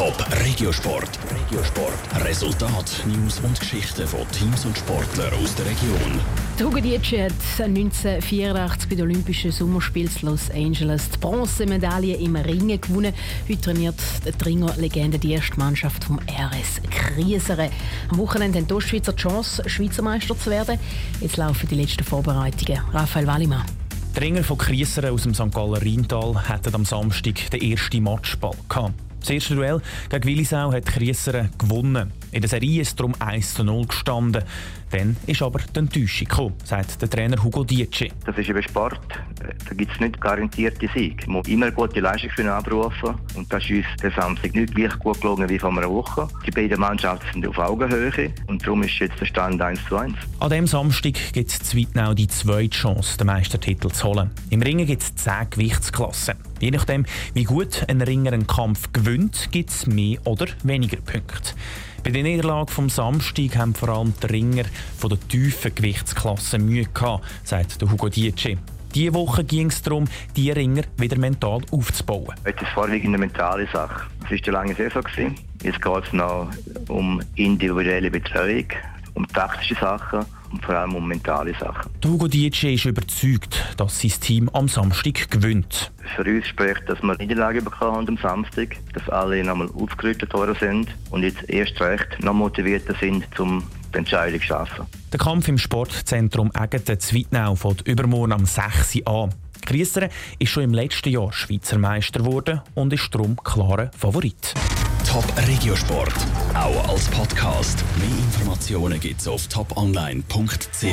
Top Regiosport. Regiosport. Resultat, News und Geschichten von Teams und Sportlern aus der Region. Hugo Dietschi hat 1984 bei den Olympischen Sommerspielen Los Angeles die Bronzemedaille im Ringen gewonnen. Heute trainiert die Ringer-Legende die erste Mannschaft vom RS Kriesere. Am Wochenende haben die Ostschweizer die Chance, Schweizer Meister zu werden. Jetzt laufen die letzten Vorbereitungen. Raphael Wallimann. Die Ringer von Krieseren aus dem St. Galler Rheintal hatten am Samstag den ersten Matchball. Gehabt. Das erste Duell gegen Willisau hat Kriesseren gewonnen. In der Serie ist es darum 1 zu 0 gestanden. Dann ist aber die Enttäuschung gekommen, sagt der Trainer Hugo Dietschi. Das ist eben Sport. Da gibt es nicht garantierte Sieg. Man muss immer gute Leistung für ihn abrufen. Und das ist uns der Samstag nicht gleich gut gelungen wie vor einer Woche. Die beiden Mannschaften sind auf Augenhöhe. Und darum ist jetzt der Stand 1 zu 1. An diesem Samstag gibt es Zweitnau die zweite Chance, den Meistertitel zu holen. Im Ringen gibt es 10 Gewichtsklassen. Je nachdem, wie gut ein Ringer einen Kampf gewinnt, gibt es mehr oder weniger Punkte. Bei der Niederlage vom Samstag haben vor allem die Ringer von der tiefen Gewichtsklasse Mühe gehabt, sagt der Hugo Dietschi. Diese Woche ging es darum, die Ringer wieder mental aufzubauen. Heute ist vorwiegend eine mentale Sache. Es war eine lange Saison. Jetzt geht es noch um individuelle Betreuung, um taktische Sachen und vor allem um mentale Sachen. Hugo Dietschi ist überzeugt, dass sein Team am Samstag gewinnt. Für uns spricht, dass wir Niederlage bekommen haben am Samstag, dass alle nochmal aufgerüttet worden sind und jetzt erst recht noch motivierter sind, um die Entscheidung schaffen. Der Kampf im Sportzentrum Egeten-Zweitnau fängt übermorgen am 6. Uhr an. Griesser ist schon im letzten Jahr Schweizer Meister geworden und ist darum klarer Favorit. Top Regiosport, auch als Podcast. Mehr Informationen gibt's auf toponline.ch.